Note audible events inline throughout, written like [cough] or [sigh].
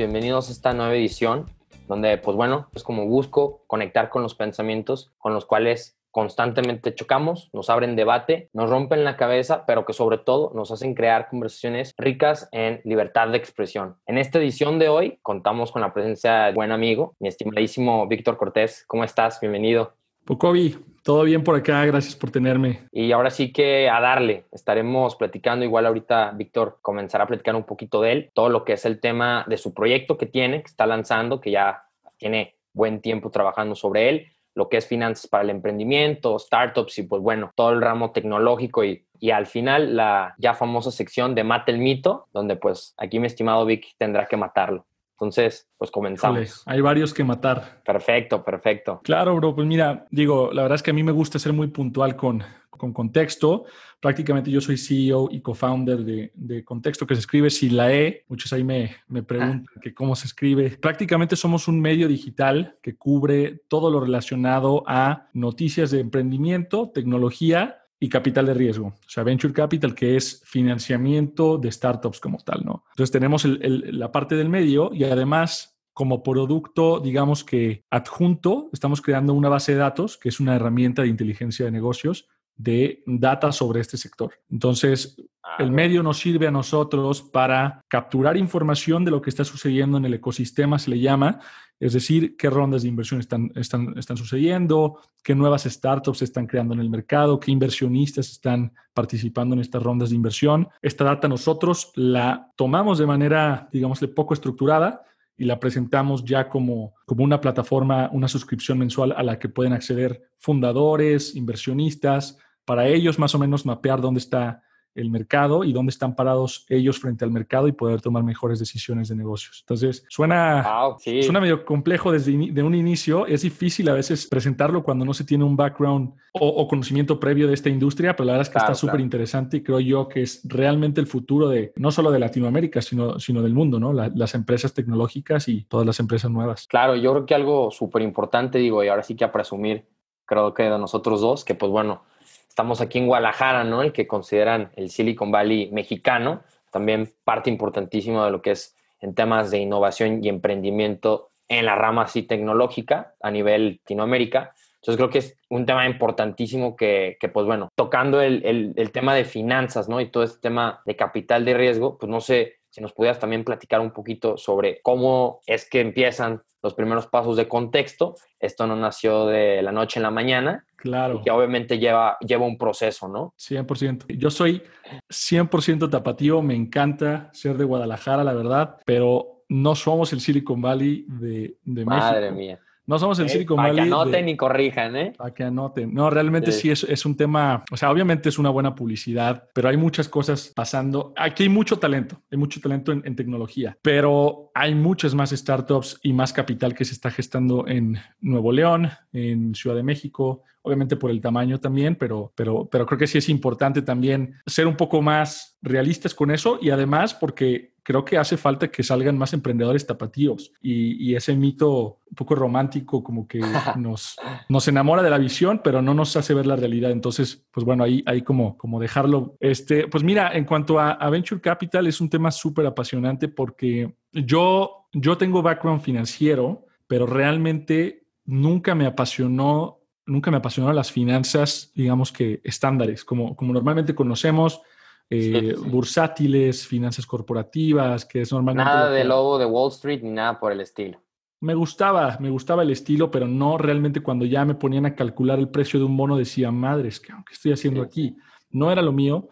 Bienvenidos a esta nueva edición donde, pues bueno, es como busco conectar con los pensamientos con los cuales constantemente chocamos, nos abren debate, nos rompen la cabeza, pero que sobre todo nos hacen crear conversaciones ricas en libertad de expresión. En esta edición de hoy contamos con la presencia de buen amigo, mi estimadísimo Víctor Cortés. ¿Cómo estás? Bienvenido. Pocovi, todo bien por acá, gracias por tenerme. Y ahora sí que a darle, estaremos platicando, igual ahorita Víctor comenzará a platicar un poquito de él, todo lo que es el tema de su proyecto que tiene, que está lanzando, que ya tiene buen tiempo trabajando sobre él, lo que es finanzas para el emprendimiento, startups y pues bueno, todo el ramo tecnológico y, y al final la ya famosa sección de Mate el Mito, donde pues aquí mi estimado Vic tendrá que matarlo. Entonces, pues comenzamos. hay varios que matar. Perfecto, perfecto. Claro, bro. Pues mira, digo, la verdad es que a mí me gusta ser muy puntual con, con contexto. Prácticamente yo soy CEO y co-founder de, de, Contexto, que se escribe SILAE. Muchos ahí me, me preguntan ah. que cómo se escribe. Prácticamente somos un medio digital que cubre todo lo relacionado a noticias de emprendimiento, tecnología y capital de riesgo, o sea, venture capital, que es financiamiento de startups como tal, ¿no? Entonces tenemos la parte del medio y además como producto, digamos que adjunto, estamos creando una base de datos, que es una herramienta de inteligencia de negocios de data sobre este sector. Entonces, ah, el medio nos sirve a nosotros para capturar información de lo que está sucediendo en el ecosistema, se le llama, es decir, qué rondas de inversión están, sucediendo, qué nuevas startups se están creando en el mercado, qué inversionistas están participando en estas rondas de inversión. Esta data nosotros la tomamos de manera, digamos, poco estructurada y la presentamos ya como una plataforma, una suscripción mensual a la que pueden acceder fundadores, inversionistas, para ellos más o menos mapear dónde está el mercado y dónde están parados ellos frente al mercado y poder tomar mejores decisiones de negocios. Entonces, suena, suena medio complejo desde de un inicio. Es difícil a veces presentarlo cuando no se tiene un background o, conocimiento previo de esta industria, pero la verdad es que está súper interesante y creo yo que es realmente el futuro de no solo de Latinoamérica, sino, sino del mundo, ¿no? las empresas tecnológicas y todas las empresas nuevas. Claro, yo creo que algo súper importante, digo, y ahora sí que a presumir, creo que de nosotros dos, que pues bueno, estamos aquí en Guadalajara, ¿no? El que consideran el Silicon Valley mexicano, también parte importantísima de lo que es en temas de innovación y emprendimiento en la rama así tecnológica a nivel Latinoamérica. Entonces creo que es un tema importantísimo que, que pues bueno, tocando el, el, el, tema de finanzas, ¿no? Y todo este tema de capital de riesgo, pues no sé si nos pudieras también platicar un poquito sobre cómo es que empiezan los primeros pasos de contexto. Esto no nació de la noche en la mañana. Claro. que obviamente lleva, lleva un proceso, ¿no? 100%. Yo soy 100% tapatío, me encanta ser de Guadalajara, la verdad, pero no somos el Silicon Valley de, de México. Madre mía. No somos el eh, Silicon Valley. Para que anoten y corrijan, ¿eh? Para que anoten. No, realmente sí, es, es, un tema, o sea, obviamente es una buena publicidad, pero hay muchas cosas pasando. Aquí hay mucho talento, hay mucho talento en, en tecnología, pero hay muchas más startups y más capital que se está gestando en Nuevo León, en Ciudad de México, obviamente por el tamaño también, pero, pero, pero creo que sí es importante también ser un poco más realistas con eso y además porque creo que hace falta que salgan más emprendedores tapatíos y, ese mito un poco romántico como que [laughs] nos, nos enamora de la visión, pero no nos hace ver la realidad. Entonces, pues bueno, ahí, ahí como, como dejarlo. Este, pues mira, en cuanto a, a Venture Capital es un tema súper apasionante porque yo, yo tengo background financiero, pero realmente nunca me apasionó nunca me apasionaron las finanzas, digamos que estándares, como, como normalmente conocemos, eh, bursátiles, finanzas corporativas, que es normalmente... Nada de lobo de Wall Street ni nada por el estilo. Me gustaba, me gustaba el estilo, pero no realmente cuando ya me ponían a calcular el precio de un mono decía, madres, ¿qué, estoy haciendo aquí? No era lo mío.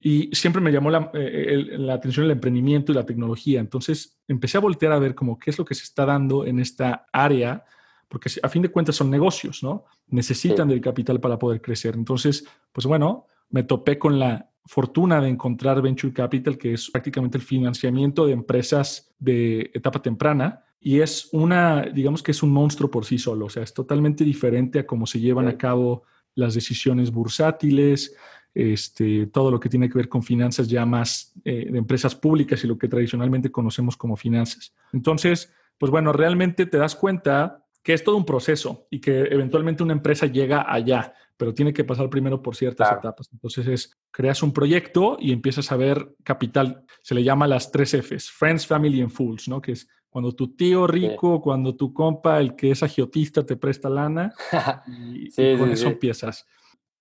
Y siempre me llamó la, eh, la, atención el emprendimiento y la tecnología. Entonces empecé a voltear a ver como qué es lo que se está dando en esta área porque a fin de cuentas son negocios, ¿no? Necesitan del capital para poder crecer. Entonces, pues bueno, me topé con la fortuna de encontrar Venture Capital, que es prácticamente el financiamiento de empresas de etapa temprana. Y es una, digamos que es un monstruo por sí solo, o sea, es totalmente diferente a cómo se llevan a cabo las decisiones bursátiles, este, todo lo que tiene que ver con finanzas ya más eh, de empresas públicas y lo que tradicionalmente conocemos como finanzas. Entonces, pues bueno, realmente te das cuenta que es todo un proceso y que eventualmente una empresa llega allá, pero tiene que pasar primero por ciertas etapas. Entonces es creas un proyecto y empiezas a ver capital, se le llama las tres Fs, Friends, Family and Fools, ¿no? Que es cuando tu tío rico, cuando tu compa, el que es agiotista, te presta lana [laughs] y, con eso empiezas.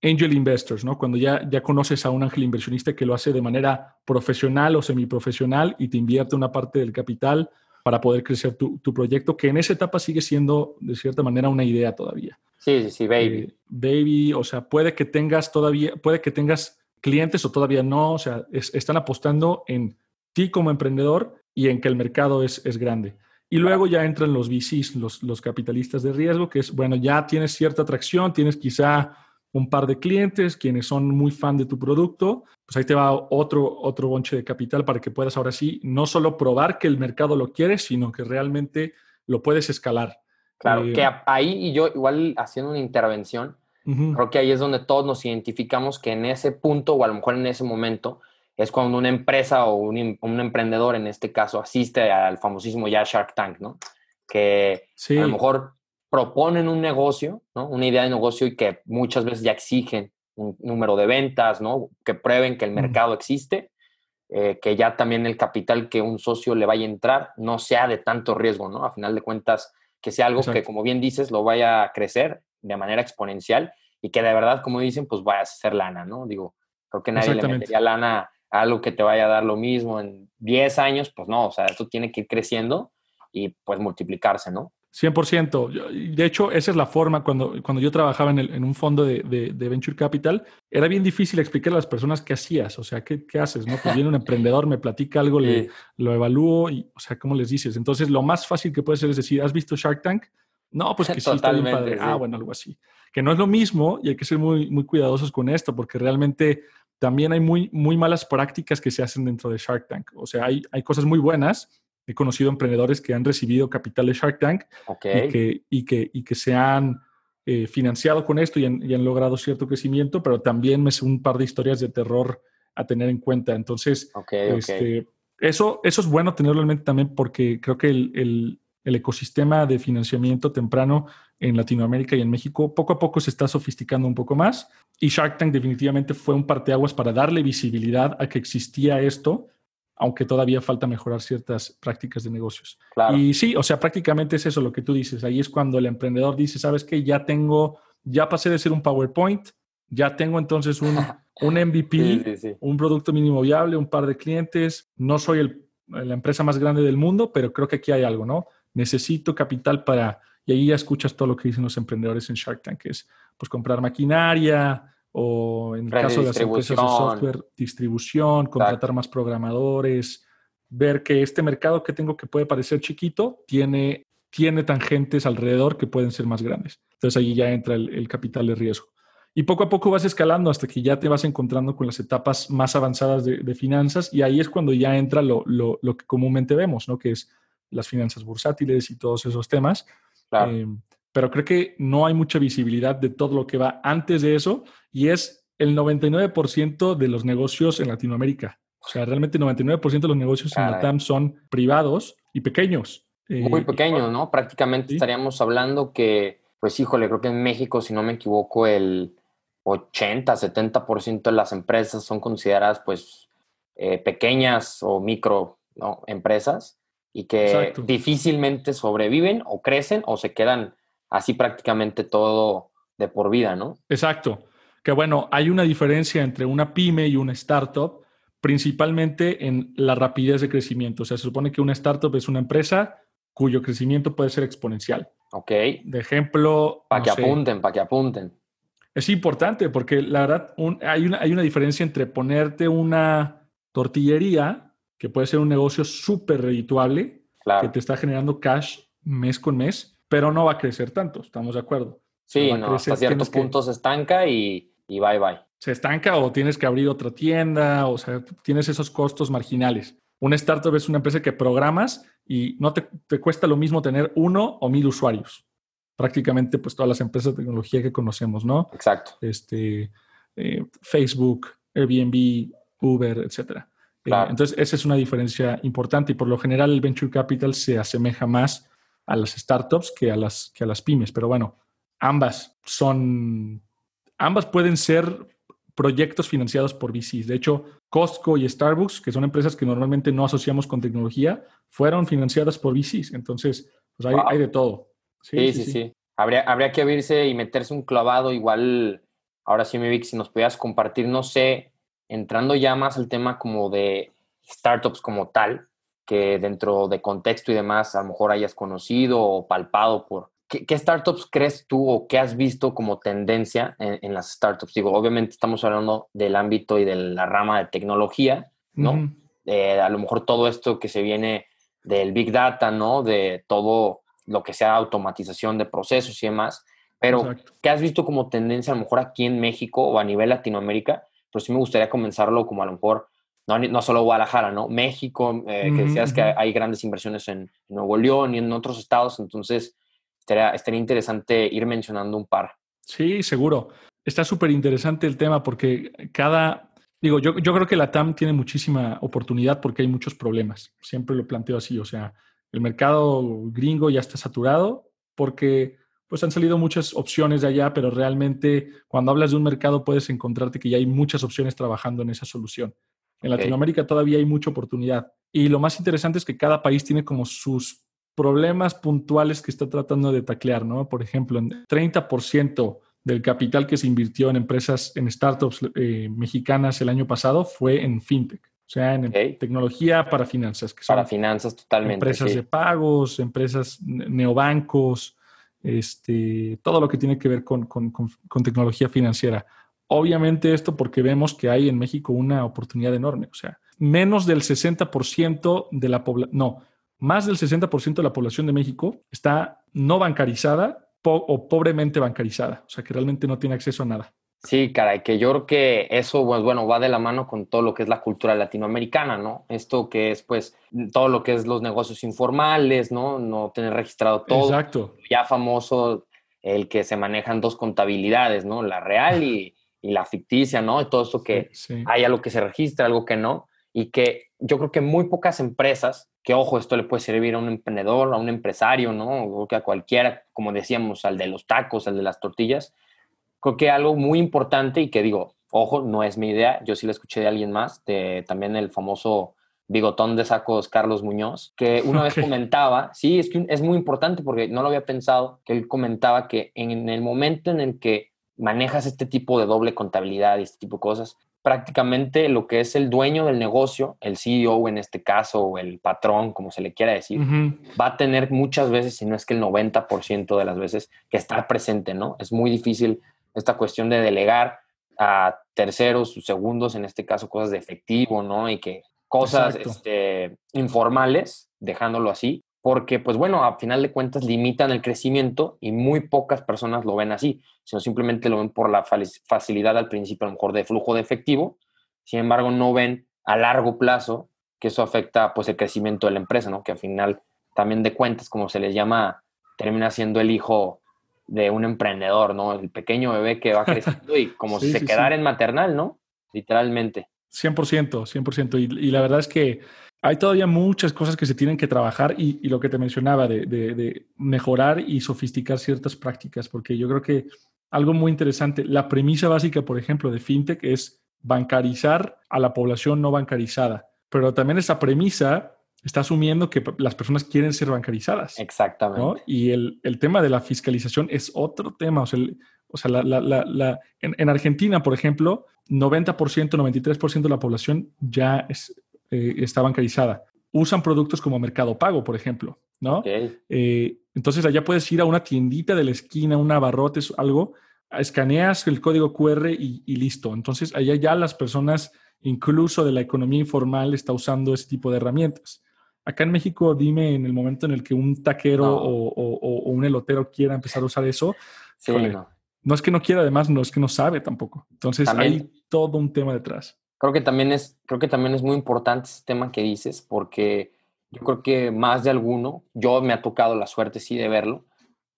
Angel investors, ¿no? Cuando ya, ya conoces a un ángel inversionista que lo hace de manera profesional o semiprofesional y te invierte una parte del capital para poder crecer tu, tu proyecto, que en esa etapa sigue siendo, de cierta manera, una idea todavía. Sí, sí, sí, baby. Eh, baby, o sea, puede que tengas todavía, puede que tengas clientes o todavía no, o sea, están apostando en ti como emprendedor y en que el mercado es, es grande. Y luego ya entran los VCs, los, los capitalistas de riesgo, que es, bueno, ya tienes cierta atracción, tienes quizá un par de clientes quienes son muy fan de tu producto, pues ahí te va otro, otro bonche de capital para que puedas ahora sí no solo probar que el mercado lo quiere, sino que realmente lo puedes escalar. Claro, eh, que ahí y yo igual haciendo una intervención, Creo que ahí es donde todos nos identificamos que en ese punto o a lo mejor en ese momento es cuando una empresa o un, un emprendedor en este caso asiste al famosísimo ya Shark Tank, ¿no? Que a lo mejor proponen un negocio, ¿no? Una idea de negocio y que muchas veces ya exigen un número de ventas, ¿no? Que prueben que el mercado existe, eh, que ya también el capital que un socio le vaya a entrar no sea de tanto riesgo, ¿no? A final de cuentas, que sea algo que, como bien dices, lo vaya a crecer de manera exponencial y que de verdad, como dicen, pues vayas a hacer lana, ¿no? Digo, creo que nadie le metería lana a algo que te vaya a dar lo mismo en 10 años, pues no, o sea, esto tiene que ir creciendo y pues multiplicarse, ¿no? 100%. De hecho, esa es la forma, cuando, cuando yo trabajaba en, en un fondo de, de, Venture Capital, era bien difícil explicar a las personas qué hacías, o sea, qué, qué haces, ¿no? Pues viene un emprendedor, me platica algo, [laughs] le, lo evalúo y, o sea, ¿cómo les dices? Entonces, lo más fácil que puede ser es decir, ¿has visto Shark Tank? No, pues que sí, está bien padre. Ah, bueno, algo así. Que no es lo mismo y hay que ser muy, muy cuidadosos con esto porque realmente también hay muy, muy malas prácticas que se hacen dentro de Shark Tank. O sea, hay, hay cosas muy buenas. He conocido emprendedores que han recibido capital de Shark Tank y, que, y, que, y que se han eh, financiado con esto y han, y han, logrado cierto crecimiento, pero también me sé un par de historias de terror a tener en cuenta. Entonces, este, Eso, eso es bueno tenerlo en mente también porque creo que el el ecosistema de financiamiento temprano en Latinoamérica y en México poco a poco se está sofisticando un poco más y Shark Tank definitivamente fue un parteaguas para darle visibilidad a que existía esto, aunque todavía falta mejorar ciertas prácticas de negocios. Y sí, o sea, prácticamente es eso lo que tú dices. Ahí es cuando el emprendedor dice, ¿sabes qué? Ya tengo, ya pasé de ser un PowerPoint, ya tengo entonces un, [laughs] un MVP, un producto mínimo viable, un par de clientes, no soy el, la empresa más grande del mundo, pero creo que aquí hay algo, ¿no? Necesito capital para, y ahí ya escuchas todo lo que dicen los emprendedores en Shark Tank, que es pues comprar maquinaria o en el caso de las empresas de software, distribución, contratar más programadores, ver que este mercado que tengo que puede parecer chiquito tiene, tiene tangentes alrededor que pueden ser más grandes. Entonces ahí ya entra el, capital de riesgo. Y poco a poco vas escalando hasta que ya te vas encontrando con las etapas más avanzadas de, finanzas y ahí es cuando ya entra lo, lo, lo, que comúnmente vemos, ¿no? Que es las finanzas bursátiles y todos esos temas. Eh, pero creo que no hay mucha visibilidad de todo lo que va antes de eso y es el 99% de los negocios en Latinoamérica. O sea, realmente el 99% de los negocios en Latam son privados y pequeños. Eh, Muy pequeños, ¿no? Prácticamente estaríamos hablando que, pues híjole, creo que en México, si no me equivoco, el 80, 70% de las empresas son consideradas pues eh, pequeñas o micro empresas y que difícilmente sobreviven o crecen o se quedan así prácticamente todo de por vida, ¿no? Exacto. Que bueno, hay una diferencia entre una pyme y una startup, principalmente en la rapidez de crecimiento. O sea, se supone que una startup es una empresa cuyo crecimiento puede ser exponencial. Ok. De ejemplo... Para que apunten, para que apunten. Es importante porque la verdad hay, una, hay una diferencia entre ponerte una tortillería que puede ser un negocio súper redituable, que te está generando cash mes con mes, pero no va a crecer tanto, estamos de acuerdo. Sí, no, hasta cierto punto se estanca y, y bye bye. Se estanca o tienes que abrir otra tienda, o sea, tienes esos costos marginales. Un startup es una empresa que programas y no te, te, cuesta lo mismo tener uno o mil usuarios. Prácticamente, pues todas las empresas de tecnología que conocemos, ¿no? Exacto. Este, eh, Facebook, Airbnb, Uber, etcétera. Entonces, esa es una diferencia importante y por lo general el venture capital se asemeja más a las startups que a las, que a las pymes. Pero bueno, ambas son, ambas pueden ser proyectos financiados por VCs. De hecho, Costco y Starbucks, que son empresas que normalmente no asociamos con tecnología, fueron financiadas por VCs. Entonces, pues hay, de todo. Sí sí, sí, Habría, habría que abrirse y meterse un clavado igual. Ahora sí, mi Vic, si nos pudieras compartir, no sé, entrando ya más al tema como de startups como tal, que dentro de contexto y demás a lo mejor hayas conocido o palpado por... ¿Qué, startups crees tú o qué has visto como tendencia en, las startups? Digo, obviamente estamos hablando del ámbito y de la rama de tecnología, ¿no? Eh, a lo mejor todo esto que se viene del Big Data, ¿no? De todo lo que sea automatización de procesos y demás. Pero, ¿qué has visto como tendencia a lo mejor aquí en México o a nivel Latinoamérica? Pues sí me gustaría comenzarlo como a lo mejor no, no solo Guadalajara, ¿no? México, eh, que decías que hay grandes inversiones en, Nuevo León y en otros estados, entonces estaría, estaría interesante ir mencionando un par. Sí, seguro. Está súper interesante el tema porque cada, digo, yo, yo creo que la TAM tiene muchísima oportunidad porque hay muchos problemas. Siempre lo planteo así, o sea, el mercado gringo ya está saturado porque pues han salido muchas opciones de allá, pero realmente cuando hablas de un mercado puedes encontrarte que ya hay muchas opciones trabajando en esa solución. En Latinoamérica todavía hay mucha oportunidad. Y lo más interesante es que cada país tiene como sus problemas puntuales que está tratando de taclear, ¿no? Por ejemplo, el 30% del capital que se invirtió en empresas, en startups eh, mexicanas el año pasado fue en fintech, o sea, en tecnología para finanzas. Que para finanzas totalmente. Empresas de pagos, empresas neobancos, este, todo lo que tiene que ver con, tecnología financiera. Obviamente esto porque vemos que hay en México una oportunidad enorme. O sea, menos del 60% de la población, no, más del 60% de la población de México está no bancarizada o pobremente bancarizada. O sea, que realmente no tiene acceso a nada. Sí, caray, que yo creo que eso, pues bueno, va de la mano con todo lo que es la cultura latinoamericana, ¿no? Esto que es, pues, todo lo que es los negocios informales, ¿no? No tener registrado todo. Exacto. Ya famoso el que se manejan dos contabilidades, ¿no? La real y, y la ficticia, ¿no? Y todo esto que hay algo que se registra, algo que no, y que yo creo que muy pocas empresas, que ojo, esto le puede servir a un emprendedor, a un empresario, ¿no? Creo que a cualquiera, como decíamos, al de los tacos, al de las tortillas, creo que algo muy importante y que digo, ojo, no es mi idea, yo sí la escuché de alguien más, de también el famoso bigotón de sacos Carlos Muñoz, que una vez comentaba, sí, es que es muy importante porque no lo había pensado, que él comentaba que en el momento en el que manejas este tipo de doble contabilidad y este tipo de cosas, prácticamente lo que es el dueño del negocio, el CEO en este caso, o el patrón, como se le quiera decir, va a tener muchas veces, si no es que el 90% de las veces, que estar presente, ¿no? Es muy difícil esta cuestión de delegar a terceros, segundos, en este caso, cosas de efectivo, ¿no? Y que cosas este, informales, dejándolo así, porque pues bueno, a final de cuentas limitan el crecimiento y muy pocas personas lo ven así, sino simplemente lo ven por la facilidad al principio a lo mejor de flujo de efectivo, sin embargo no ven a largo plazo que eso afecta pues el crecimiento de la empresa, ¿no? Que al final también de cuentas, como se les llama, termina siendo el hijo de un emprendedor, ¿no? El pequeño bebé que va creciendo y [laughs] como si se quedara en maternal, ¿no? Literalmente. 100%, 100%. y la verdad es que hay todavía muchas cosas que se tienen que trabajar y, lo que te mencionaba de, mejorar y sofisticar ciertas prácticas, porque yo creo que algo muy interesante, la premisa básica, por ejemplo, de FinTech es bancarizar a la población no bancarizada, pero también esa premisa está asumiendo que las personas quieren ser bancarizadas. Exactamente. Y el, tema de la fiscalización es otro tema. O sea, en, en, Argentina, por ejemplo, 90%, 93% de la población ya es, eh, está bancarizada. Usan productos como Mercado Pago, por ejemplo, ¿no? Eh, entonces allá puedes ir a una tiendita de la esquina, un abarrotes, algo, escaneas el código QR y, listo. Entonces allá ya las personas, incluso de la economía informal, está usando ese tipo de herramientas. Acá en México, dime en el momento en el que un taquero o, un elotero quiera empezar a usar eso, no. es que no quiera, además, no es que no sabe tampoco. Entonces hay todo un tema detrás. Creo que también es, creo que también es muy importante ese tema que dices, porque yo creo que más de alguno, yo me ha tocado la suerte sí de verlo,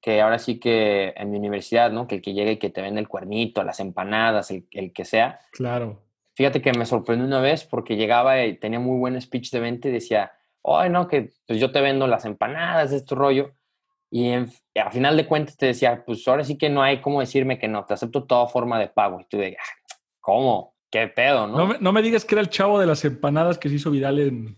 que ahora sí que en mi universidad, ¿no? Que el que llegue y que te vende el cuernito, las empanadas, el, el que sea. Claro. Fíjate que me sorprendió una vez porque llegaba y tenía muy buen speech de venta y decía, ay, no, que pues yo te vendo las empanadas, este rollo. Y a final de cuentas te decía, pues ahora sí que no hay cómo decirme que no, te acepto toda forma de pago. Y tú de, ah, ¿Cómo? ¿Qué pedo, no? No me, digas que era el chavo de las empanadas que se hizo viral en,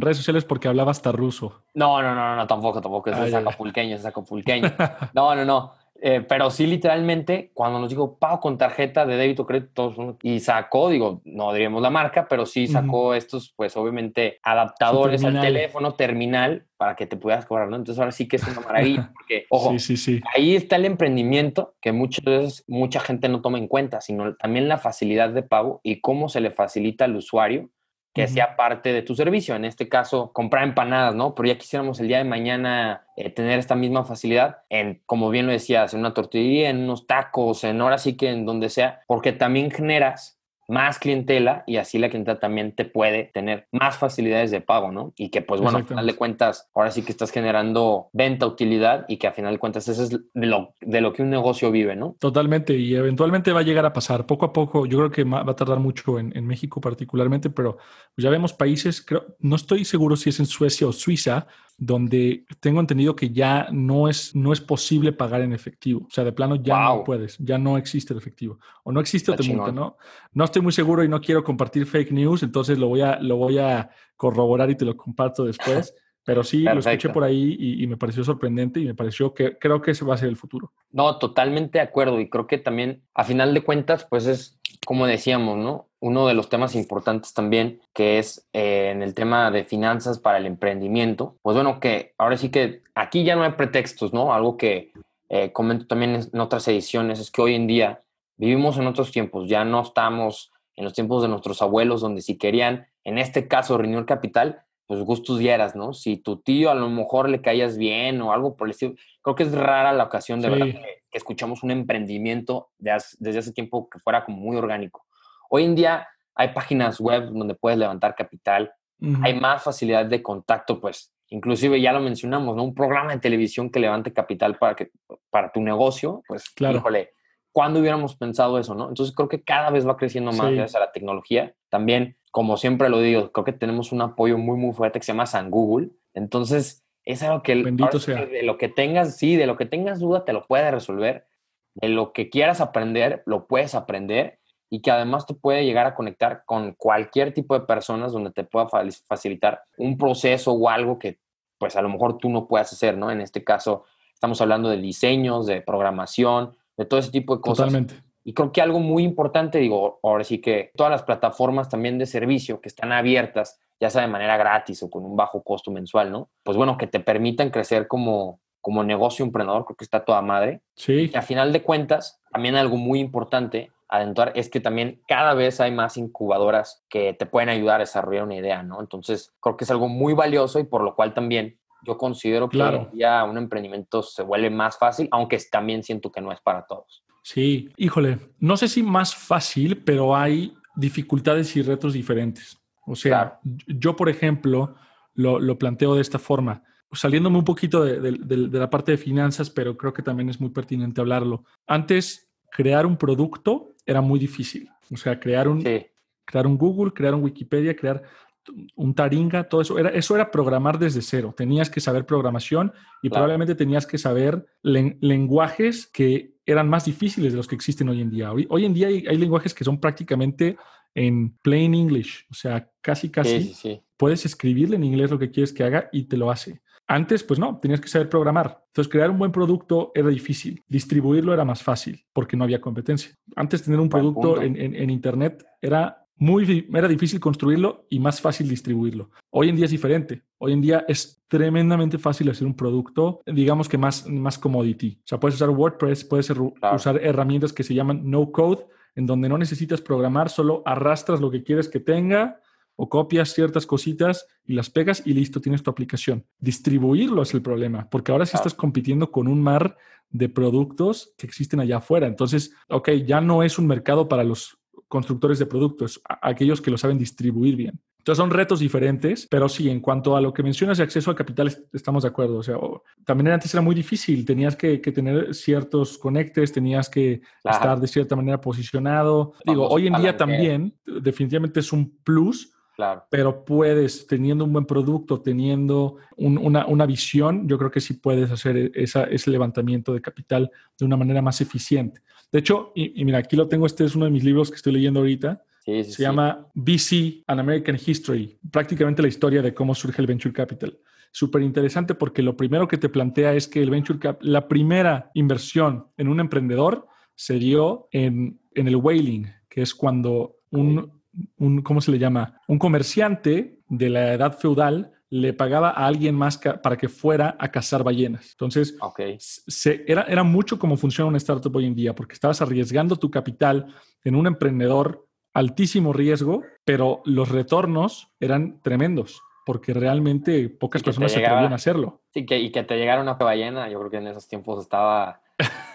redes sociales porque hablaba hasta ruso. No, no, no, no, tampoco, tampoco. Es, es acapulqueño, es acapulqueño. [laughs] No, no, no. Eh, pero sí, literalmente, cuando nos dijo pago con tarjeta de débito, crédito, y sacó, digo, no diríamos la marca, pero sí sacó estos, pues obviamente, adaptadores al teléfono, terminal, para que te puedas cobrar, ¿no? Entonces ahora sí que es una maravilla, [laughs] porque, ojo, sí, sí, ahí está el emprendimiento que muchas veces mucha gente no toma en cuenta, sino también la facilidad de pago y cómo se le facilita al usuario que sea parte de tu servicio. En este caso, comprar empanadas, ¿no? Pero ya quisiéramos el día de mañana eh, tener esta misma facilidad en, como bien lo decías, en una tortillería, en unos tacos, en ahora sí que en donde sea, porque también generas más clientela y así la clientela también te puede tener más facilidades de pago, ¿no? Y que pues bueno, al final de cuentas, ahora sí que estás generando venta, utilidad y que al final de cuentas eso es de lo, de lo que un negocio vive, ¿no? Totalmente y eventualmente va a llegar a pasar poco a poco. Yo creo que va a tardar mucho en, en México particularmente, pero ya vemos países, creo, no estoy seguro si es en Suecia o Suiza, donde tengo entendido que ya no es, no es posible pagar en efectivo. O sea, de plano ya no puedes, ya no existe el efectivo. O no existe o te ¿no? No estoy muy seguro y no quiero compartir fake news, entonces lo voy a, lo voy a corroborar y te lo comparto después. [laughs] Pero sí, lo escuché por ahí y, me pareció sorprendente y me pareció que creo que ese va a ser el futuro. No, totalmente de acuerdo. Y creo que también, a final de cuentas, pues es como decíamos, ¿no? Uno de los temas importantes también, que es eh, en el tema de finanzas para el emprendimiento. Pues bueno, que ahora sí que aquí ya no hay pretextos, ¿no? Algo que eh, comento también en otras ediciones es que hoy en día vivimos en otros tiempos, ya no estamos en los tiempos de nuestros abuelos, donde si querían, en este caso, reunir capital, pues gustos dieras, ¿no? Si tu tío a lo mejor le caías bien o algo por el estilo, creo que es rara la ocasión de verdad que, escuchamos un emprendimiento desde hace tiempo que fuera como muy orgánico. Hoy en día hay páginas web donde puedes levantar capital, hay más facilidad de contacto, pues inclusive ya lo mencionamos, ¿no? Un programa de televisión que levante capital para, que, para tu negocio, pues, claro. híjole, ¿cuándo hubiéramos pensado eso, no? Entonces creo que cada vez va creciendo más gracias a la tecnología. También como siempre lo digo, creo que tenemos un apoyo muy, muy fuerte que se llama San Google. Entonces, es algo que, Bendito sea. de lo que tengas, sí, de lo que tengas duda, te lo puede resolver. De lo que quieras aprender, lo puedes aprender y que además te puede llegar a conectar con cualquier tipo de personas donde te pueda facilitar un proceso o algo que pues a lo mejor tú no puedas hacer, ¿no? En este caso, estamos hablando de diseños, de programación, de todo ese tipo de cosas. Totalmente y creo que algo muy importante, digo, ahora sí que todas las plataformas también de servicio que están abiertas, ya sea de manera gratis o con un bajo costo mensual, ¿no? Pues bueno, que te permitan crecer como, como negocio emprendedor, creo que está toda madre. Sí. Y a final de cuentas, también algo muy importante adentrar es que también cada vez hay más incubadoras que te pueden ayudar a desarrollar una idea, ¿no? Entonces, creo que es algo muy valioso y por lo cual también yo considero que ya un emprendimiento se vuelve más fácil, aunque también siento que no es para todos. Sí, híjole, no sé si más fácil, pero hay dificultades y retos diferentes. O sea, yo, por ejemplo, lo, planteo de esta forma, saliéndome un poquito de, la parte de finanzas, pero creo que también es muy pertinente hablarlo. Antes, crear un producto era muy difícil. O sea, crear un, crear un Google, crear un Wikipedia, crear un Taringa, todo eso era, eso era programar desde cero. Tenías que saber programación y probablemente tenías que saber lenguajes que eran más difíciles de los que existen hoy en día. Hoy, en día hay, lenguajes que son prácticamente en plain English, o sea, casi, casi puedes escribirle en inglés lo que quieres que haga y te lo hace. Antes, pues no, tenías que saber programar. Entonces, crear un buen producto era difícil. Distribuirlo era más fácil porque no había competencia. Antes, tener un producto en Internet era muy, era difícil construirlo y más fácil distribuirlo. Hoy en día es diferente. Hoy en día es tremendamente fácil hacer un producto, digamos que más, más commodity. O sea, puedes usar WordPress, puedes usar herramientas que se llaman no code, en donde no necesitas programar, solo arrastras lo que quieres que tenga o copias ciertas cositas y las pegas y listo, tienes tu aplicación. Distribuirlo es el problema, porque ahora sí estás compitiendo con un mar de productos que existen allá afuera. Entonces, ok, ya no es un mercado para los constructores de productos, aquellos que lo saben distribuir bien. Entonces son retos diferentes, pero sí, en cuanto a lo que mencionas de acceso al capital, estamos de acuerdo. O sea, también antes era muy difícil, tenías que, tener ciertos conectes, tenías que estar de cierta manera posicionado. Digo, hoy en día también definitivamente es un plus, Claro. Pero puedes, teniendo un buen producto, teniendo una, una, visión, yo creo que sí puedes hacer esa, ese levantamiento de capital de una manera más eficiente. De hecho, y, mira, aquí lo tengo, este es uno de mis libros que estoy leyendo ahorita. Sí, se llama VC, An American History, prácticamente la historia de cómo surge el Venture Capital. Súper interesante porque lo primero que te plantea es que el Venture Capital, la primera inversión en un emprendedor se dio en, en el whaling, que es cuando un, un, ¿cómo se le llama? Un comerciante de la edad feudal le pagaba a alguien más para que fuera a cazar ballenas. Entonces, se, era, era mucho como funciona una startup hoy en día, porque estabas arriesgando tu capital en un emprendedor altísimo riesgo, pero los retornos eran tremendos, porque realmente pocas personas se atrevían a hacerlo. Sí, que, y que te llegara una ballena, yo creo que en esos tiempos estaba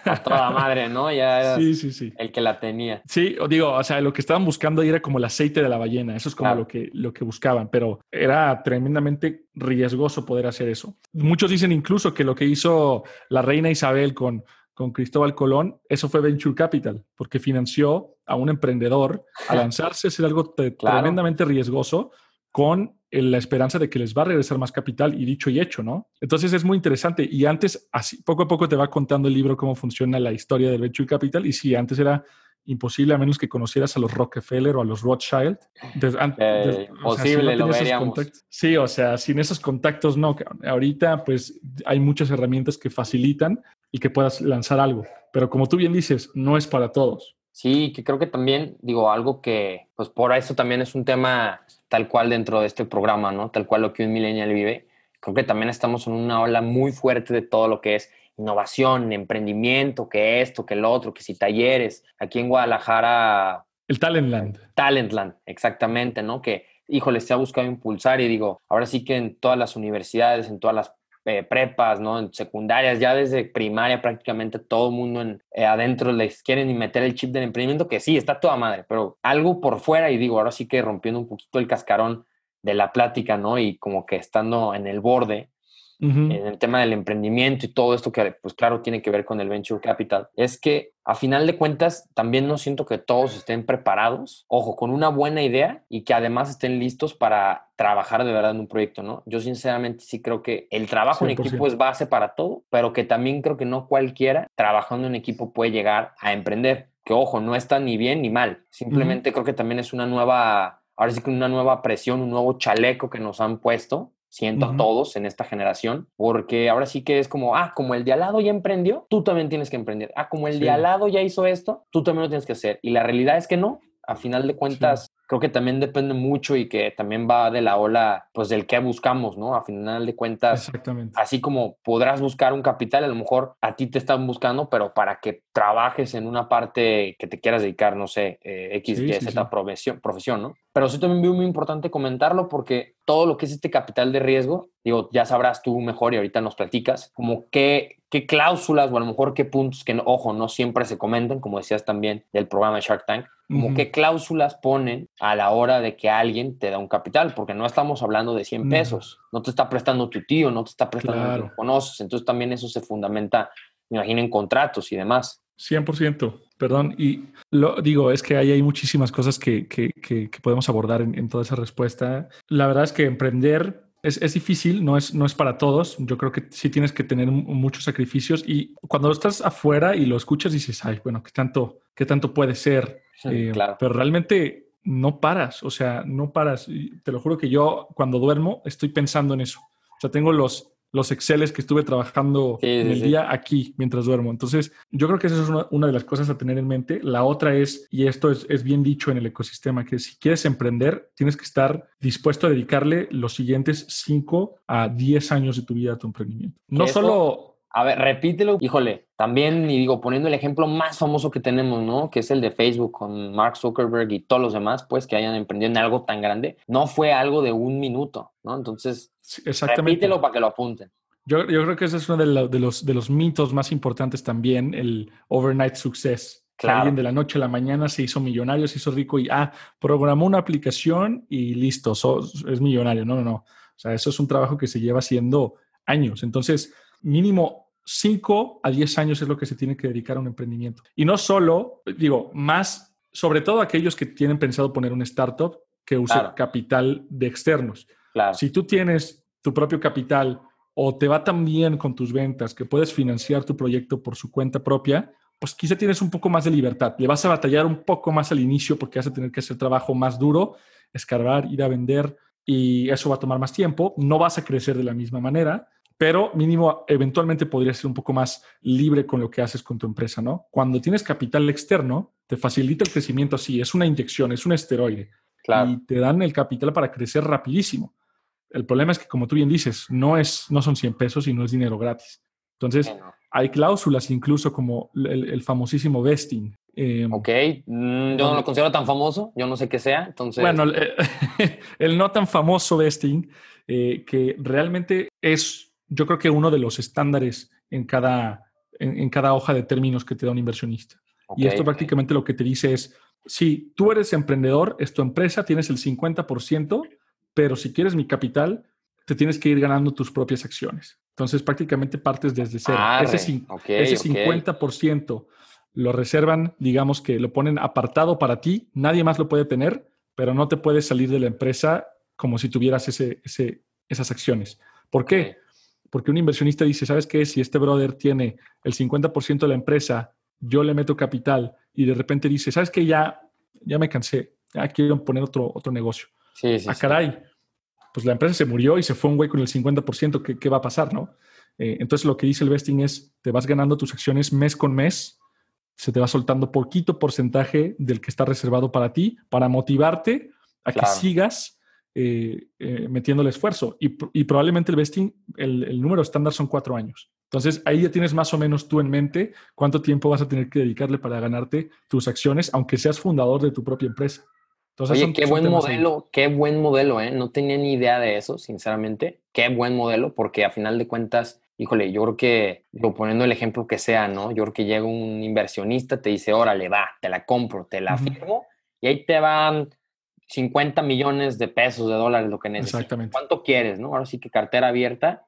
a toda madre, ¿no? Ya era sí, sí, sí. el que la tenía. Sí, digo, o sea, lo que estaban buscando ahí era como el aceite de la ballena, eso es como lo, que, lo que buscaban, pero era tremendamente riesgoso poder hacer eso. Muchos dicen incluso que lo que hizo la reina Isabel con, con Cristóbal Colón, eso fue Venture Capital, porque financió a un emprendedor a [laughs] lanzarse a hacer algo tremendamente riesgoso con la esperanza de que les va a regresar más capital y dicho y hecho, ¿no? Entonces es muy interesante y antes, así, poco a poco te va contando el libro cómo funciona la historia del venture capital y si antes era imposible a menos que conocieras a los Rockefeller o a los Rothschild. Eh, posible, lo veríamos. Sí, o sea, sin esos contactos no. Ahorita pues hay muchas herramientas que facilitan y que puedas lanzar algo, pero como tú bien dices, no es para todos. Sí, que creo que también, digo, algo que, pues por eso también es un tema tal cual dentro de este programa, ¿no? Tal cual lo que un millennial vive. Creo que también estamos en una ola muy fuerte de todo lo que es innovación, emprendimiento, que esto, que el otro, que si talleres. Aquí en Guadalajara. El Talentland. Talentland, exactamente, ¿no? Que, híjole, se ha buscado impulsar y digo, ahora sí que en todas las universidades, en todas las eh, prepas, ¿no? En secundarias, ya desde primaria prácticamente todo el mundo eh, adentro les quieren meter el chip del emprendimiento, que sí, está toda madre, pero algo por fuera y digo, ahora sí que rompiendo un poquito el cascarón de la plática, ¿no? Y como que estando en el borde, en el tema del emprendimiento y todo esto que, pues claro, tiene que ver con el venture capital, es que a final de cuentas también no siento que todos estén preparados, ojo, con una buena idea y que además estén listos para trabajar de verdad en un proyecto, ¿no? Yo sinceramente sí creo que el trabajo en equipo es base para todo, pero que también creo que no cualquiera trabajando en equipo puede llegar a emprender. Que ojo, no está ni bien ni mal, simplemente creo que también es una nueva ahora sí que una nueva presión, un nuevo chaleco que nos han puesto siento a todos en esta generación, porque ahora sí que es como, ah, como el de al lado ya emprendió, tú también tienes que emprender. Ah, como el de al lado ya hizo esto, tú también lo tienes que hacer. Y la realidad es que no. A final de cuentas, creo que también depende mucho y que también va de la ola, pues del que buscamos, ¿no? A final de cuentas, así como podrás buscar un capital, a lo mejor a ti te están buscando, pero para que trabajes en una parte que te quieras dedicar, no sé, eh, X, Y, Z Profesión, profesión, ¿no? Pero sí también veo muy importante comentarlo porque todo lo que es este capital de riesgo, digo, ya sabrás tú mejor y ahorita nos platicas, como qué, qué cláusulas o a lo mejor qué puntos que, ojo, no siempre se comentan, como decías también del programa de Shark Tank, como qué cláusulas ponen a la hora de que alguien te da un capital, porque no estamos hablando de 100 pesos, no te está prestando tu tío, no te está prestando claro. conoces, entonces también eso se fundamenta, me imagino, en contratos y demás. 100%, perdón, y lo digo, es que ahí hay muchísimas cosas que, que, que, podemos abordar en, en, toda esa respuesta. La verdad es que emprender es, es, difícil, no es, no es para todos. Yo creo que sí tienes que tener muchos sacrificios y cuando estás afuera y lo escuchas dices, ay, bueno, ¿qué tanto, qué tanto puede ser? Eh, claro. Pero realmente no paras, o sea, no paras. Te lo juro que yo cuando duermo estoy pensando en eso. O sea, tengo los, los Exceles que estuve trabajando en el día aquí mientras duermo. Entonces, yo creo que esa es una, de las cosas a tener en mente. La otra es, y esto es, es, bien dicho en el ecosistema, que si quieres emprender, tienes que estar dispuesto a dedicarle los siguientes 5 a 10 años de tu vida a tu emprendimiento. No solo a ver, repítelo. Híjole, también, y digo, poniendo el ejemplo más famoso que tenemos, ¿no? Que es el de Facebook con Mark Zuckerberg y todos los demás, pues, que hayan emprendido en algo tan grande. No fue algo de un minuto, ¿no? Entonces, repítelo para que lo apunten. Yo, yo, creo que ese es uno de, de, los, de los mitos más importantes también, el overnight success. Claro. alguien de la noche a la mañana se hizo millonario, se hizo rico y, ah, programó una aplicación y listo, es millonario. No, no, no. O sea, eso es un trabajo que se lleva haciendo años. Entonces, mínimo 5 a 10 años es lo que se tiene que dedicar a un emprendimiento. Y no solo, digo, más, sobre todo aquellos que tienen pensado poner un startup, que use capital de externos. Claro. Si tú tienes tu propio capital o te va tan bien con tus ventas que puedes financiar tu proyecto por su cuenta propia, pues quizá tienes un poco más de libertad. Le vas a batallar un poco más al inicio porque vas a tener que hacer trabajo más duro, escarbar, ir a vender y eso va a tomar más tiempo. No vas a crecer de la misma manera, pero mínimo eventualmente podrías ser un poco más libre con lo que haces con tu empresa, ¿no? Cuando tienes capital externo, te facilita el crecimiento así, es una inyección, es un esteroide. Claro. Y te dan el capital para crecer rapidísimo. El problema es que, como tú bien dices, no, es, no son 100 pesos y no es dinero gratis. Entonces, hay cláusulas incluso como el, famosísimo vesting. Em, ok, mm, yo no lo considero tan famoso, yo no sé qué sea, entonces... Bueno, [laughs] el, no tan famoso vesting, eh, que realmente es, yo creo que uno de los estándares en cada, en, cada hoja de términos que te da un inversionista. y esto prácticamente lo que te dice es, si tú eres emprendedor, es tu empresa, tienes el 50%, pero si quieres mi capital, te tienes que ir ganando tus propias acciones. Entonces, prácticamente partes desde cero. ese, ese 50% lo reservan, digamos que lo ponen apartado para ti, nadie más lo puede tener, pero no te puedes salir de la empresa como si tuvieras ese, esas acciones. ¿Por qué? Porque un inversionista dice, ¿sabes qué? Si este brother tiene el 50% de la empresa, yo le meto capital y de repente dice, ¿sabes qué? Ya, ya me cansé, ya quiero poner otro, otro negocio. Sí, sí, ah, caray, pues la empresa se murió y se fue un güey con el 50%, ¿qué, qué va a pasar, no? Eh, entonces lo que dice el vesting es, te vas ganando tus acciones mes con mes, se te va soltando poquito porcentaje del que está reservado para ti, para motivarte a que sigas eh, eh, metiendo el esfuerzo. Y, probablemente el vesting, el, el número estándar son cuatro años. Entonces, ahí ya tienes más o menos tú en mente cuánto tiempo vas a tener que dedicarle para ganarte tus acciones, aunque seas fundador de tu propia empresa. Oye, qué buen modelo, qué buen modelo, ¿eh? No tenía ni idea de eso, sinceramente. Qué buen modelo, porque a final de cuentas, híjole, yo creo que, lo poniendo el ejemplo que sea, ¿no? Yo creo que llega un inversionista, te dice, órale, va, te la compro, te la firmo, y ahí te van 50 millones de pesos, de dólares, lo que necesitas. Exactamente. ¿Cuánto quieres, no? Ahora sí que cartera abierta,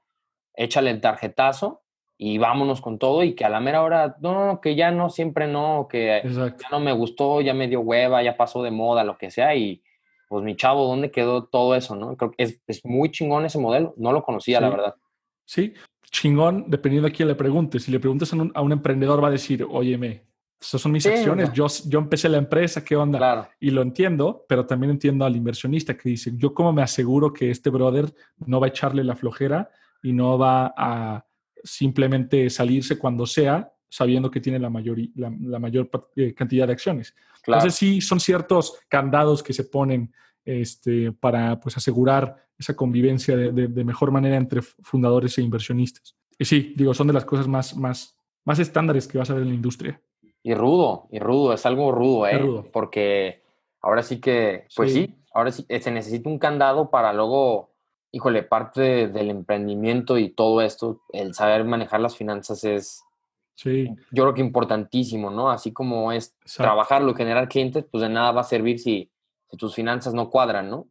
échale el tarjetazo y vámonos con todo y que a la mera hora, no, que ya no, siempre no, que ya no me gustó, ya me dio hueva, ya pasó de moda, lo que sea y pues mi chavo, ¿dónde quedó todo eso? ¿no? Creo que es, es muy chingón ese modelo, no lo conocía, la verdad. Sí, chingón, dependiendo a quién le preguntes. Si le preguntas a un, a un emprendedor, va a decir, óyeme, esas son mis acciones, yo, yo empecé la empresa, ¿qué onda? Claro. Y lo entiendo, pero también entiendo al inversionista que dice, yo cómo me aseguro que este brother no va a echarle la flojera y no va a simplemente salirse cuando sea, sabiendo que tiene la mayor, la, mayor eh, cantidad de acciones. Entonces sí, son ciertos candados que se ponen este, para pues, asegurar esa convivencia de, mejor manera entre fundadores e inversionistas. Y sí, digo, son de las cosas más, más, más estándares que vas a ver en la industria. Y rudo, y rudo, es algo rudo, ¿eh? Porque ahora sí que, pues sí. ahora sí se necesita un candado para luego híjole, parte del emprendimiento y todo esto, el saber manejar las finanzas es, sí. yo creo que importantísimo, ¿no? Así como es trabajarlo, generar clientes, pues de nada va a servir si, tus finanzas no cuadran, ¿no?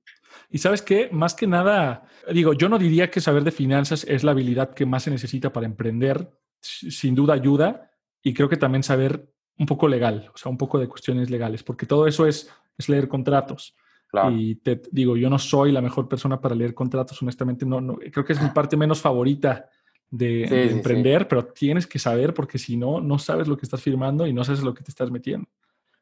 Y sabes qué, más que nada, digo, yo no diría que saber de finanzas es la habilidad que más se necesita para emprender, sin duda ayuda, y creo que también saber un poco legal, o sea, un poco de cuestiones legales, porque todo eso es, es leer contratos. Y te digo, yo no soy la mejor persona para leer contratos, honestamente, no, no creo que es mi parte menos favorita de, emprender, pero tienes que saber porque si no, no sabes lo que estás firmando y no sabes lo que te estás metiendo.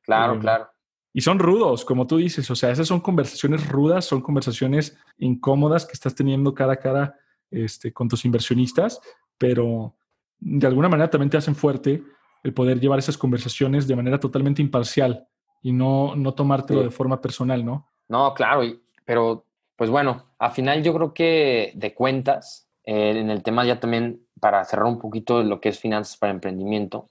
Claro, eh, claro. Y son rudos, como tú dices, o sea, esas son conversaciones rudas, son conversaciones incómodas que estás teniendo cara a cara este, con tus inversionistas, pero de alguna manera también te hacen fuerte el poder llevar esas conversaciones de manera totalmente imparcial y no, no tomártelo de forma personal, ¿no? No, claro, pero pues bueno, al final yo creo que de cuentas, eh, en el tema ya también, para cerrar un poquito lo que es finanzas para emprendimiento,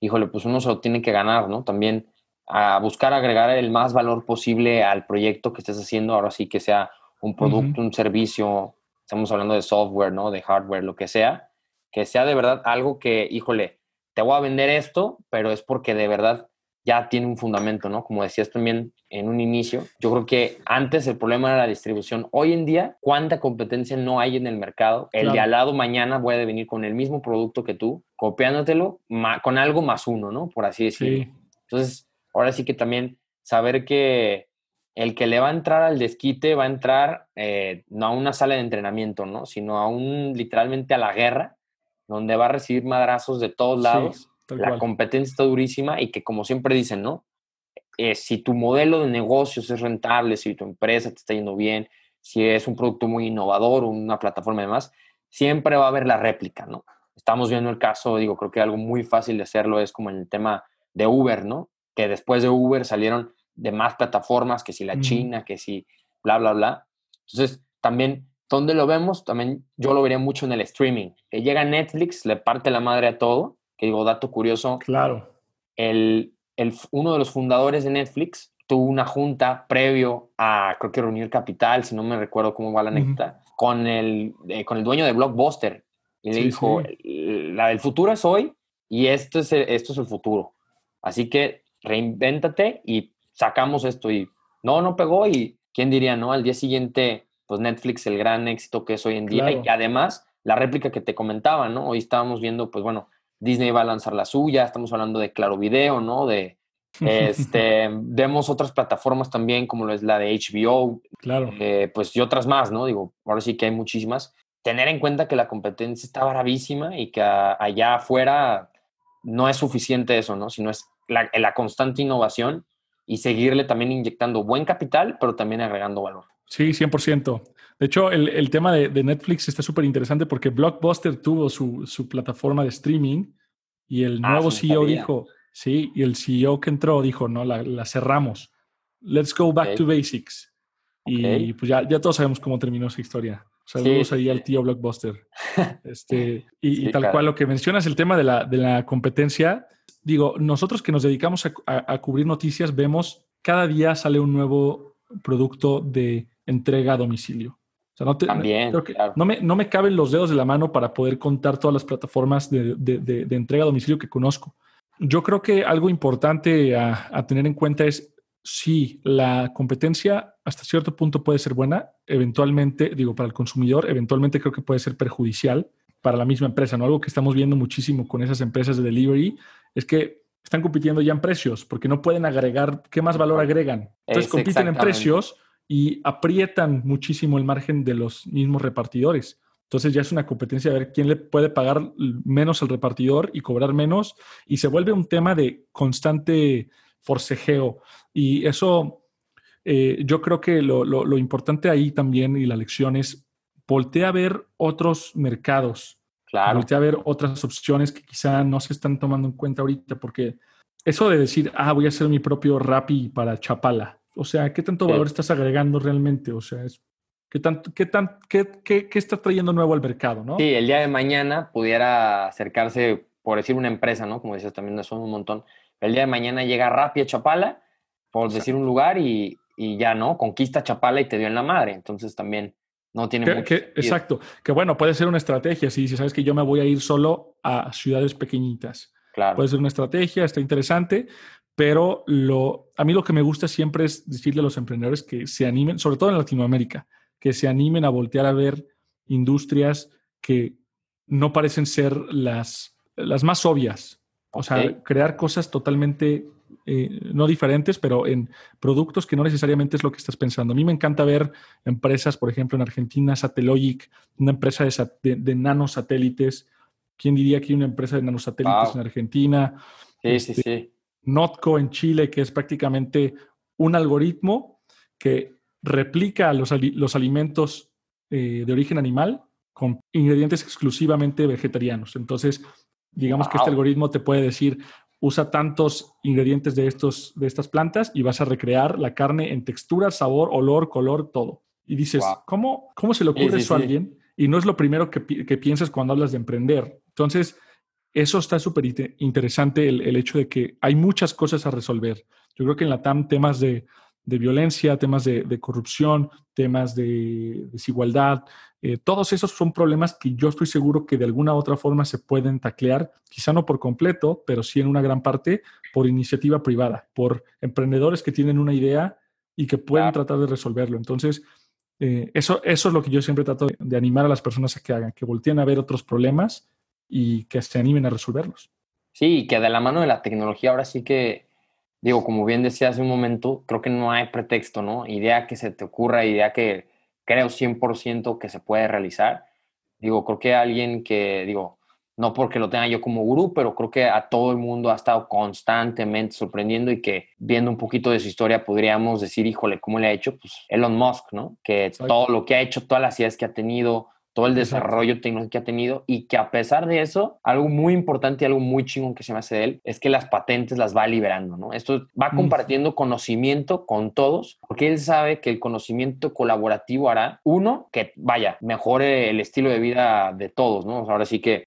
híjole, pues uno se lo tiene que ganar, ¿no? También a buscar agregar el más valor posible al proyecto que estés haciendo, ahora sí que sea un producto, un servicio, estamos hablando de software, ¿no? De hardware, lo que sea, que sea de verdad algo que, híjole, te voy a vender esto, pero es porque de verdad ya tiene un fundamento, ¿no? Como decías también en un inicio, yo creo que antes el problema era la distribución. Hoy en día, ¿cuánta competencia no hay en el mercado? El de al lado mañana puede venir con el mismo producto que tú, copiándotelo con algo más uno, ¿no? Por así decirlo. Entonces, ahora sí que también saber que el que le va a entrar al desquite va a entrar eh, no a una sala de entrenamiento, ¿no? Sino a un, literalmente a la guerra, donde va a recibir madrazos de todos lados. La competencia está durísima y que como siempre dicen, ¿no? Eh, si tu modelo de negocios es rentable, si tu empresa te está yendo bien, si es un producto muy innovador, una plataforma y demás, siempre va a haber la réplica, ¿no? Estamos viendo el caso, digo, creo que algo muy fácil de hacerlo es como en el tema de Uber, ¿no? Que después de Uber salieron de más plataformas, que si la China, que si bla, bla, bla. Entonces, también, ¿dónde lo vemos? También yo lo vería mucho en el streaming. Que llega Netflix, le parte la madre a todo, que digo, dato curioso. Claro. El, el, uno de los fundadores de Netflix tuvo una junta previo a, creo que reunir capital, si no me recuerdo cómo va la anécdota, con, el, eh, con el dueño de Blockbuster. Y le dijo, la del futuro es hoy y esto es, esto es el futuro. Así que reinvéntate y sacamos esto y no, no pegó y quién diría, ¿no? Al día siguiente, pues Netflix, el gran éxito que es hoy en día y además la réplica que te comentaba, ¿no? Hoy estábamos viendo, pues bueno, Disney va a lanzar la suya, estamos hablando de Claro Video, ¿no? De, este, [laughs] vemos otras plataformas también, como lo es la de HBO, claro. Eh, pues y otras más, ¿no? Digo, ahora sí que hay muchísimas. Tener en cuenta que la competencia está bravísima y que allá afuera no es suficiente eso, ¿no? Sino es la, la constante innovación y seguirle también inyectando buen capital, pero también agregando valor. Sí, 100%. De hecho, el, el tema de, de, Netflix está súper interesante porque Blockbuster tuvo su, su, plataforma de streaming y el ah, nuevo CEO dijo, sí, y el CEO que entró dijo, no, la, la cerramos. Let's go back to basics. Y pues ya, ya todos sabemos cómo terminó esa historia. Saludos ahí al tío Blockbuster. [laughs] Este, y, y tal cual lo que mencionas, el tema de la, de la competencia, digo, nosotros que nos dedicamos a, cubrir noticias, vemos cada día sale un nuevo producto de entrega a domicilio. Sea, no También, no, me, no me caben los dedos de la mano para poder contar todas las plataformas de, de, entrega a domicilio que conozco. Yo creo que algo importante a, a tener en cuenta es si la competencia hasta cierto punto puede ser buena, eventualmente, digo, para el consumidor, eventualmente creo que puede ser perjudicial para la misma empresa, ¿no? Algo que estamos viendo muchísimo con esas empresas de delivery es que están compitiendo ya en precios porque no pueden agregar, ¿qué más valor agregan? Entonces compiten en precios y aprietan muchísimo el margen de los mismos repartidores. Entonces ya es una competencia de ver quién le puede pagar menos al repartidor y cobrar menos y se vuelve un tema de constante forcejeo. Y eso, eh, yo creo que lo, lo importante ahí también y la lección es voltea a ver otros mercados Claro. a ver otras opciones que quizá no se están tomando en cuenta ahorita, porque eso de decir, ah, voy a hacer mi propio Rappi para Chapala, o sea, ¿qué tanto valor estás agregando realmente? O sea, es, ¿qué, tanto, qué, tan, qué, qué, qué estás trayendo nuevo al mercado, no? Sí, el día de mañana pudiera acercarse, por decir una empresa, ¿no? Como dices, también son un montón. El día de mañana llega Rappi a Chapala, por decir un lugar, y, y ya, ¿no? Conquista Chapala y te dio en la madre. Entonces también no tiene que, Exacto. Que bueno, puede ser una estrategia. Si, si sabes que yo me voy a ir solo a ciudades pequeñitas. Claro. Puede ser una estrategia, está interesante. Pero lo, a mí lo que me gusta siempre es decirle a los emprendedores que se animen, sobre todo en Latinoamérica, que se animen a voltear a ver industrias que no parecen ser las, las más obvias. O sea, crear cosas totalmente eh, no diferentes, pero en productos que no necesariamente es lo que estás pensando. A mí me encanta ver empresas, por ejemplo, en Argentina, Satellogic, una empresa de, de, nanosatélites. ¿Quién diría que hay una empresa de nanosatélites en Argentina? Sí, sí, este, sí. Notco en Chile, que es prácticamente un algoritmo que replica los, los alimentos eh, de origen animal con ingredientes exclusivamente vegetarianos. Entonces, digamos que este algoritmo te puede decir, usa tantos ingredientes de, estos, de estas plantas y vas a recrear la carne en textura, sabor, olor, color, todo. Y dices, ¿cómo, ¿cómo se le ocurre eso a alguien? Y no es lo primero que, que, piensas cuando hablas de emprender. Entonces, eso está súper interesante, el, el, hecho de que hay muchas cosas a resolver. Yo creo que en la TAM temas de, de violencia, temas de, de, corrupción, temas de desigualdad, eh, todos esos son problemas que yo estoy seguro que de alguna u otra forma se pueden taclear, quizá no por completo, pero sí en una gran parte por iniciativa privada, por emprendedores que tienen una idea y que pueden tratar de resolverlo. Entonces, eh, eso, eso es lo que yo siempre trato de, animar a las personas a que hagan, que volteen a ver otros problemas y que se animen a resolverlos. Sí, que de la mano de la tecnología ahora sí que digo, como bien decía hace un momento, creo que no hay pretexto, ¿no? Idea que se te ocurra, idea que creo 100% que se puede realizar. Digo, creo que alguien que, digo, no porque lo tenga yo como gurú, pero creo que a todo el mundo ha estado constantemente sorprendiendo y que viendo un poquito de su historia podríamos decir, híjole, ¿cómo le ha hecho? Pues Elon Musk, ¿no? Que todo lo que ha hecho, todas las ideas que ha tenido, todo el desarrollo tecnológico que ha tenido y que a pesar de eso, algo muy importante y algo muy chingón que se me hace de él es que las patentes las va liberando, ¿no? Esto va compartiendo conocimiento con todos porque él sabe que el conocimiento colaborativo hará, uno, que vaya, mejore el estilo de vida de todos, ¿no? ahora sí que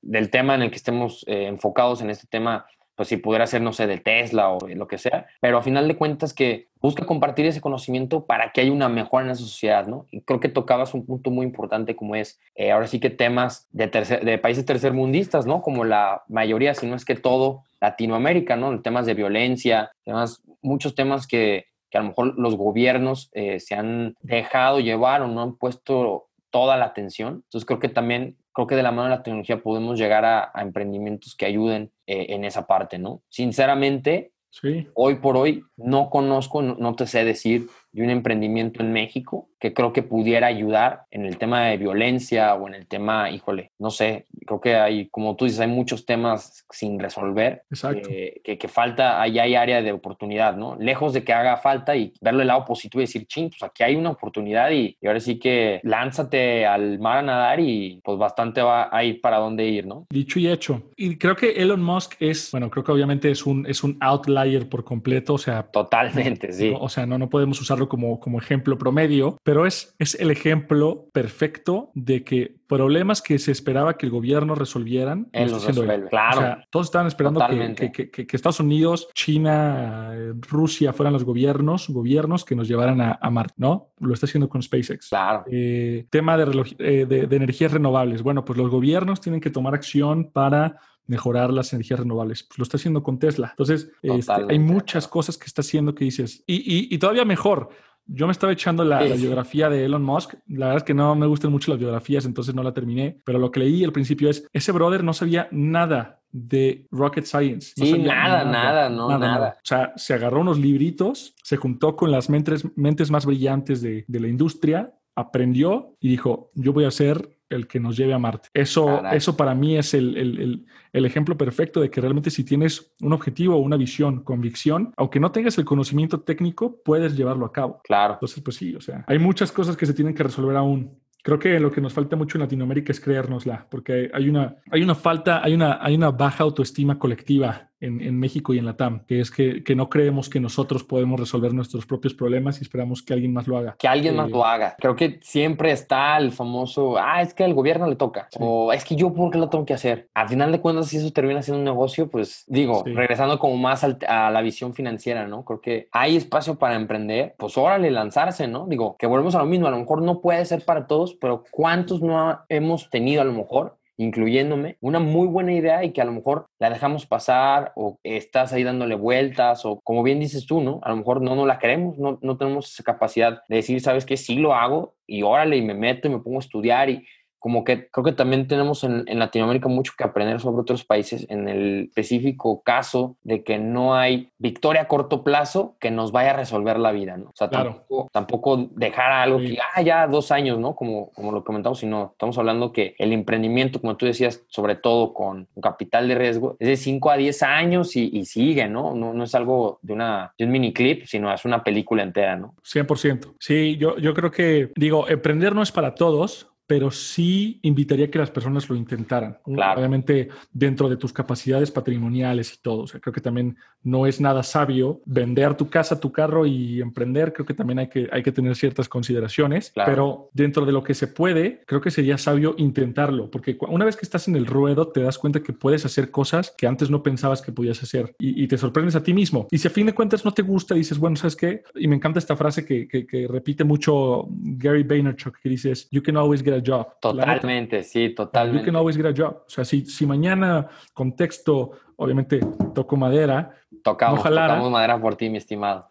del tema en el que estemos eh, enfocados en este tema pues si pudiera ser, no sé, de Tesla o lo que sea, pero a final de cuentas que busca compartir ese conocimiento para que haya una mejora en esa sociedad, ¿no? Y creo que tocabas un punto muy importante como es, eh, ahora sí que temas de, tercer, de países tercermundistas, ¿no? Como la mayoría, si no es que todo Latinoamérica, ¿no? Temas de violencia, temas, muchos temas que, que a lo mejor los gobiernos eh, se han dejado llevar o no han puesto toda la atención. Entonces creo que también creo que de la mano de la tecnología podemos llegar a, emprendimientos que ayuden eh, en esa parte, ¿no? Sinceramente, sí. hoy por hoy no conozco, no, te sé decir de un emprendimiento en México que creo que pudiera ayudar en el tema de violencia o en el tema, híjole, no sé, creo que hay, como tú dices, hay muchos temas sin resolver. Exacto. que, que, falta, ahí hay área de oportunidad, ¿no? Lejos de que haga falta y verlo el lado positivo y decir, ching, pues aquí hay una oportunidad y, ahora sí que lánzate al mar a nadar y pues bastante va a ir para dónde ir, ¿no? Dicho y hecho. Y creo que Elon Musk es, bueno, creo que obviamente es un, es un outlier por completo, o sea. Totalmente, sí. o sea, no, no podemos usarlo como, como ejemplo promedio, pero es, es el ejemplo perfecto de que problemas que se esperaba que el gobierno resolvieran, él los resuelve. Claro. O sea, todos estaban esperando que, que, que, Estados Unidos, China, Rusia fueran los gobiernos, gobiernos que nos llevaran a, a Marte, ¿no? Lo está haciendo con SpaceX. Claro. Eh, tema de, eh, de, de energías renovables. Bueno, pues los gobiernos tienen que tomar acción para mejorar las energías renovables. Pues lo está haciendo con Tesla. Entonces, este, hay muchas cosas que está haciendo que dices, y, y, y todavía mejor, yo me estaba echando la, biografía de Elon Musk. La verdad es que no me gustan mucho las biografías, entonces no la terminé. Pero lo que leí al principio es, ese brother no sabía nada de rocket science. sí, nada, nada, no, nada, O sea, se agarró unos libritos, se juntó con las mentes, mentes más brillantes de, de la industria, aprendió y dijo, yo voy a ser el que nos lleve a Marte. Eso, eso para mí es el, ejemplo perfecto de que realmente si tienes un objetivo una visión, convicción, aunque no tengas el conocimiento técnico, puedes llevarlo a cabo. Claro. Entonces, pues sí, o sea, hay muchas cosas que se tienen que resolver aún. Creo que lo que nos falta mucho en Latinoamérica es creérnosla, porque hay una, hay una falta, hay una, hay una baja autoestima colectiva en, México y en la TAM, que es que, no creemos que nosotros podemos resolver nuestros propios problemas y esperamos que alguien más lo haga. Que alguien más eh, lo haga. Creo que siempre está el famoso, ah, es que al gobierno le toca, o es que yo, ¿por qué lo tengo que hacer? Al final de cuentas, si eso termina siendo un negocio, pues digo, regresando como más a la visión financiera, ¿no? Creo que hay espacio para emprender, pues órale, lanzarse, ¿no? Digo, que volvemos a lo mismo, a lo mejor no puede ser para todos, pero ¿cuántos no hemos tenido a lo mejor incluyéndome, una muy buena idea y que a lo mejor la dejamos pasar o estás ahí dándole vueltas o como bien dices tú, ¿no? A lo mejor no, no la queremos, no, no tenemos esa capacidad de decir, ¿sabes qué? Sí lo hago y órale y me meto y me pongo a estudiar y como que creo que también tenemos en, Latinoamérica mucho que aprender sobre otros países en el específico caso de que no hay victoria a corto plazo que nos vaya a resolver la vida, ¿no? O sea, tampoco, dejar algo que, ah, ya dos años, ¿no? Como, como lo comentamos, sino estamos hablando que el emprendimiento, como tú decías, sobre todo con capital de riesgo, es de 5 a 10 años y, sigue, ¿no? ¿no? No es algo de, una, de un mini clip, sino es una película entera, ¿no? 100%. Sí, yo, yo creo que, digo, emprender no es para todos, pero sí invitaría a que las personas lo intentaran. Obviamente dentro de tus capacidades patrimoniales y todo. O sea, creo que también no es nada sabio vender tu casa, tu carro y emprender. Creo que también hay que, hay que tener ciertas consideraciones, pero dentro de lo que se puede, creo que sería sabio intentarlo, porque una vez que estás en el ruedo te das cuenta que puedes hacer cosas que antes no pensabas que podías hacer y, te sorprendes a ti mismo. Y si a fin de cuentas no te gusta, dices, bueno, ¿sabes qué? Y me encanta esta frase que, que, que repite mucho Gary Vaynerchuk, que dices, you can always get job. Totalmente, sí, totalmente. You can always get a job. O sea, si, si mañana contexto, obviamente toco madera. Tocamos, tocamos madera por ti, mi estimado.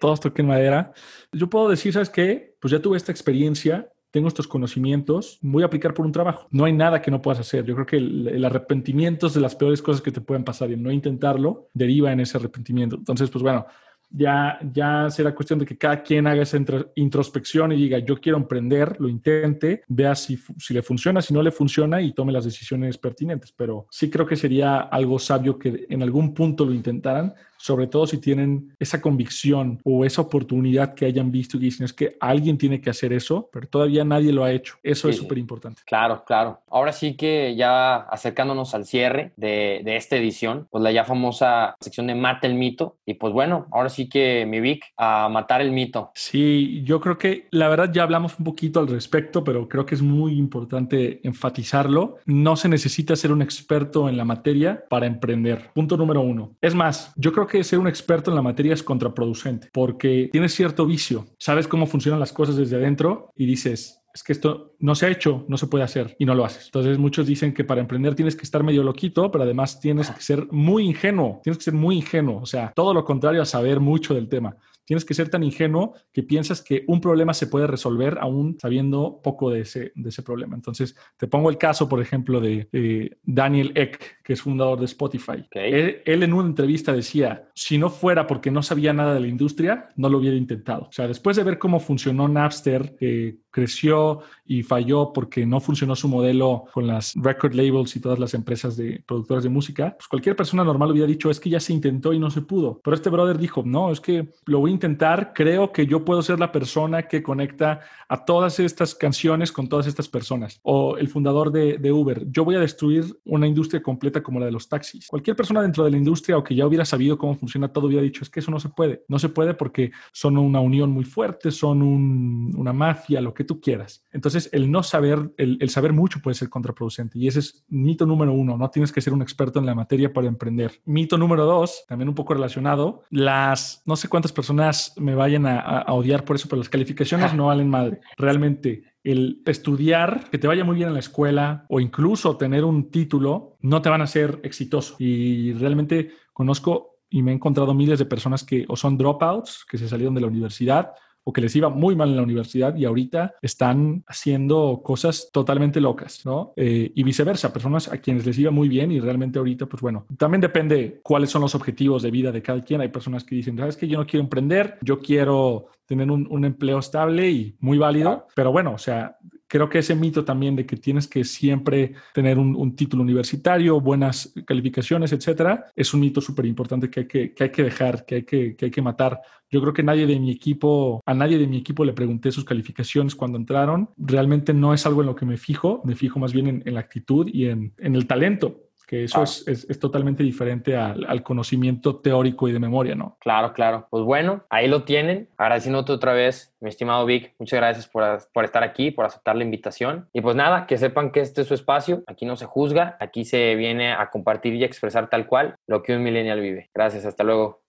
todos toquen madera. Yo puedo decir, ¿sabes qué? Pues ya tuve esta experiencia tengo estos conocimientos, voy a aplicar por un trabajo. No hay nada que no puedas hacer. Yo creo que el, arrepentimiento es de las peores cosas que te pueden pasar y el no intentarlo deriva en ese arrepentimiento. Entonces, pues bueno, ya, ya será cuestión de que cada quien haga esa introspección y diga, yo quiero emprender, lo intente, vea si, si le funciona, si no le funciona y tome las decisiones pertinentes. Pero sí creo que sería algo sabio que en algún punto lo intentaran, sobre todo si tienen esa convicción o esa oportunidad que hayan visto y dicen es que alguien tiene que hacer eso, pero todavía nadie lo ha hecho. Eso es súper importante. Claro, claro. Ahora sí que ya acercándonos al cierre de, de, esta edición, pues la ya famosa sección de Mata el mito. Y pues bueno, ahora sí que mi Vic, a matar el mito. Sí, yo creo que la verdad ya hablamos un poquito al respecto, pero creo que es muy importante enfatizarlo. No se necesita ser un experto en la materia para emprender. Punto número uno. Es más, yo creo que que ser un experto en la materia es contraproducente porque tienes cierto vicio, sabes cómo funcionan las cosas desde adentro y dices, es que esto no se ha hecho, no se puede hacer y no lo haces. Entonces muchos dicen que para emprender tienes que estar medio loquito, pero además tienes que ser muy ingenuo, tienes que ser muy ingenuo, o sea, todo lo contrario a saber mucho del tema. Tienes que ser tan ingenuo que piensas que un problema se puede resolver aún sabiendo poco de ese, de ese problema. Entonces, te pongo el caso, por ejemplo, de Daniel Eck, que es fundador de Spotify. Él, en una entrevista decía, si no fuera porque no sabía nada de la industria, no lo hubiera intentado. O sea, después de ver cómo funcionó Napster, que creció y falló porque no funcionó su modelo con las record labels y todas las empresas de productoras de música, pues cualquier persona normal hubiera dicho, es que ya se intentó y no se pudo. Pero este brother dijo, no, es que lo voy a intentar, creo que yo puedo ser la persona que conecta a todas estas canciones con todas estas personas. O el fundador de, de Uber, yo voy a destruir una industria completa como la de los taxis. Cualquier persona dentro de la industria o que ya hubiera sabido cómo funciona todo hubiera dicho, es que eso no se puede. No se puede porque son una unión muy fuerte, son una mafia, lo que tú quieras. Entonces, el no saber, el, saber mucho puede ser contraproducente. Y ese es mito número uno. No tienes que ser un experto en la materia para emprender. Mito número dos, también un poco relacionado, las, no sé cuántas personas me vayan a, odiar por eso, pero las calificaciones no valen madre. Realmente, el estudiar, que te vaya muy bien en la escuela o incluso tener un título, no te van a hacer exitoso. Y realmente conozco y me he encontrado miles de personas que o son dropouts, que se salieron de la universidad, o que les iba muy mal en la universidad y ahorita están haciendo cosas totalmente locas, ¿no? Eh, y viceversa, personas a quienes les iba muy bien y realmente ahorita, pues bueno, también depende cuáles son los objetivos de vida de cada quien. Hay personas que dicen, sabes que yo no quiero emprender, yo quiero tener un, un empleo estable y muy válido, pero bueno, o sea, creo que ese mito también de que tienes que siempre tener un, título universitario, buenas calificaciones, etcétera, es un mito súper importante que que, que hay que dejar, que hay que, que hay que matar. Yo creo que nadie de mi equipo, a nadie de mi equipo le pregunté sus calificaciones cuando entraron. Realmente no es algo en lo que me fijo, me fijo más bien en, en la actitud y en, en el talento que eso es, es, totalmente diferente al, al, conocimiento teórico y de memoria, ¿no? Claro, claro. Pues bueno, ahí lo tienen. Agradeciéndote otra vez, mi estimado Vic. Muchas gracias por, por, estar aquí, por aceptar la invitación. Y pues nada, que sepan que este es su espacio. Aquí no se juzga, aquí se viene a compartir y expresar tal cual lo que un millennial vive. Gracias, hasta luego.